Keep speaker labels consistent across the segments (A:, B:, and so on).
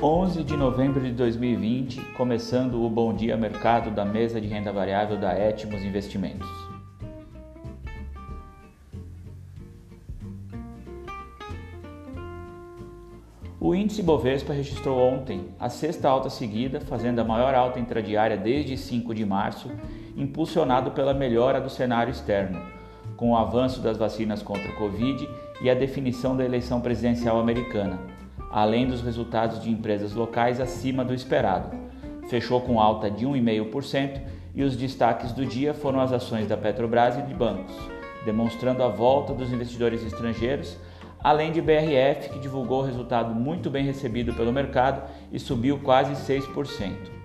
A: 11 de novembro de 2020, começando o Bom Dia Mercado da mesa de renda variável da Etmos Investimentos. O índice Bovespa registrou ontem a sexta alta seguida, fazendo a maior alta intradiária desde 5 de março, impulsionado pela melhora do cenário externo, com o avanço das vacinas contra a Covid e a definição da eleição presidencial americana além dos resultados de empresas locais acima do esperado. Fechou com alta de 1,5% e os destaques do dia foram as ações da Petrobras e de bancos, demonstrando a volta dos investidores estrangeiros, além de BRF, que divulgou resultado muito bem recebido pelo mercado e subiu quase 6%.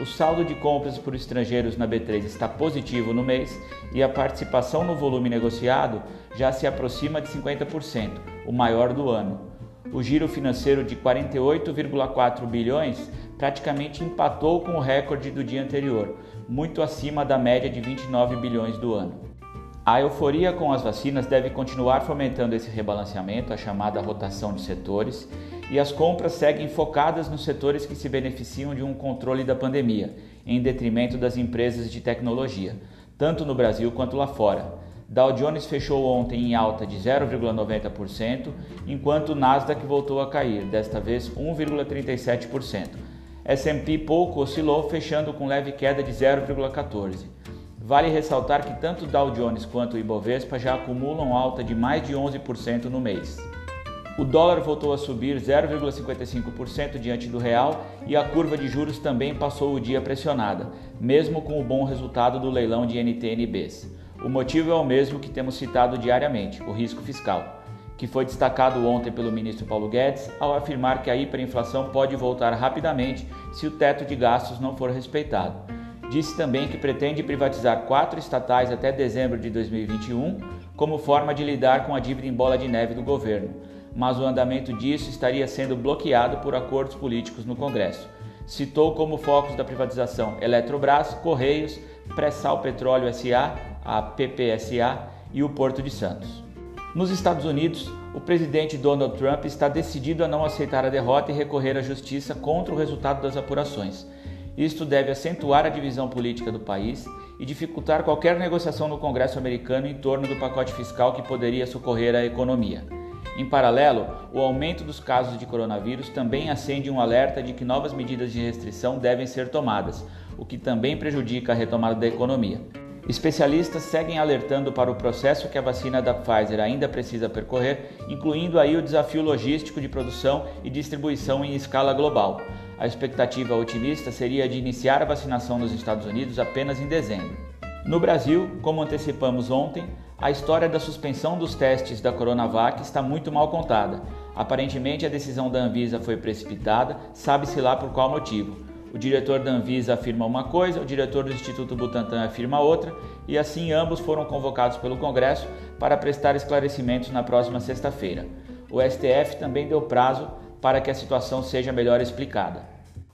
A: O saldo de compras por estrangeiros na B3 está positivo no mês e a participação no volume negociado já se aproxima de 50%, o maior do ano o giro financeiro de 48,4 bilhões praticamente empatou com o recorde do dia anterior, muito acima da média de 29 bilhões do ano. A euforia com as vacinas deve continuar fomentando esse rebalanceamento, a chamada rotação de setores, e as compras seguem focadas nos setores que se beneficiam de um controle da pandemia, em detrimento das empresas de tecnologia, tanto no Brasil quanto lá fora Dow Jones fechou ontem em alta de 0,90%, enquanto o Nasdaq voltou a cair, desta vez 1,37%. S&P pouco oscilou, fechando com leve queda de 0,14%. Vale ressaltar que tanto Dow Jones quanto o Ibovespa já acumulam alta de mais de 11% no mês. O dólar voltou a subir 0,55% diante do real e a curva de juros também passou o dia pressionada, mesmo com o bom resultado do leilão de NTNBs. O motivo é o mesmo que temos citado diariamente: o risco fiscal, que foi destacado ontem pelo ministro Paulo Guedes ao afirmar que a hiperinflação pode voltar rapidamente se o teto de gastos não for respeitado. Disse também que pretende privatizar quatro estatais até dezembro de 2021 como forma de lidar com a dívida em bola de neve do governo, mas o andamento disso estaria sendo bloqueado por acordos políticos no Congresso. Citou como focos da privatização Eletrobras, Correios, Pré-Sal Petróleo SA, a PPSA e o Porto de Santos. Nos Estados Unidos, o presidente Donald Trump está decidido a não aceitar a derrota e recorrer à justiça contra o resultado das apurações. Isto deve acentuar a divisão política do país e dificultar qualquer negociação no Congresso americano em torno do pacote fiscal que poderia socorrer a economia. Em paralelo, o aumento dos casos de coronavírus também acende um alerta de que novas medidas de restrição devem ser tomadas, o que também prejudica a retomada da economia. Especialistas seguem alertando para o processo que a vacina da Pfizer ainda precisa percorrer, incluindo aí o desafio logístico de produção e distribuição em escala global. A expectativa otimista seria de iniciar a vacinação nos Estados Unidos apenas em dezembro. No Brasil, como antecipamos ontem, a história da suspensão dos testes da Coronavac está muito mal contada. Aparentemente, a decisão da Anvisa foi precipitada, sabe-se lá por qual motivo. O diretor da Anvisa afirma uma coisa, o diretor do Instituto Butantan afirma outra, e assim ambos foram convocados pelo Congresso para prestar esclarecimentos na próxima sexta-feira. O STF também deu prazo para que a situação seja melhor explicada.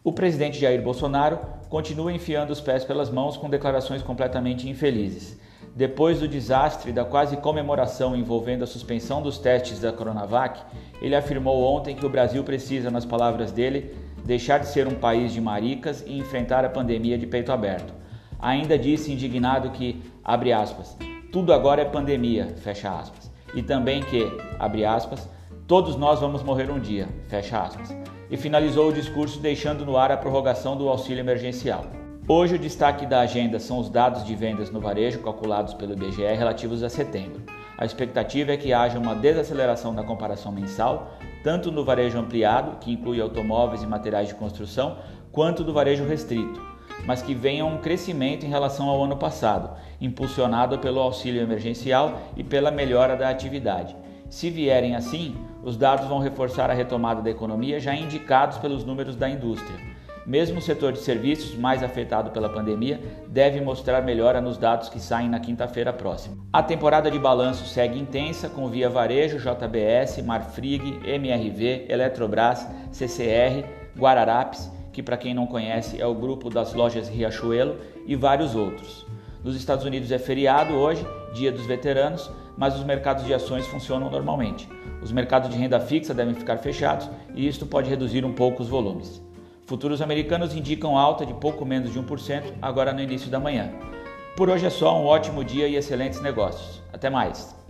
A: O presidente Jair Bolsonaro continua enfiando os pés pelas mãos com declarações completamente infelizes. Depois do desastre da quase comemoração envolvendo a suspensão dos testes da Coronavac, ele afirmou ontem que o Brasil precisa, nas palavras dele, deixar de ser um país de maricas e enfrentar a pandemia de peito aberto. Ainda disse indignado que, abre aspas, tudo agora é pandemia, fecha aspas. E também que, abre aspas, todos nós vamos morrer um dia, fecha aspas. E finalizou o discurso deixando no ar a prorrogação do auxílio emergencial. Hoje o destaque da agenda são os dados de vendas no varejo calculados pelo IBGE relativos a setembro. A expectativa é que haja uma desaceleração na comparação mensal, tanto no varejo ampliado, que inclui automóveis e materiais de construção, quanto do varejo restrito, mas que venha um crescimento em relação ao ano passado, impulsionado pelo auxílio emergencial e pela melhora da atividade. Se vierem assim, os dados vão reforçar a retomada da economia já indicados pelos números da indústria mesmo o setor de serviços, mais afetado pela pandemia, deve mostrar melhora nos dados que saem na quinta-feira próxima. A temporada de balanço segue intensa, com Via Varejo, JBS, Marfrig, MRV, Eletrobras, CCR, Guararapes, que para quem não conhece é o grupo das lojas Riachuelo, e vários outros. Nos Estados Unidos é feriado hoje, Dia dos Veteranos, mas os mercados de ações funcionam normalmente. Os mercados de renda fixa devem ficar fechados e isto pode reduzir um pouco os volumes. Futuros americanos indicam alta de pouco menos de 1% agora no início da manhã. Por hoje é só um ótimo dia e excelentes negócios. Até mais!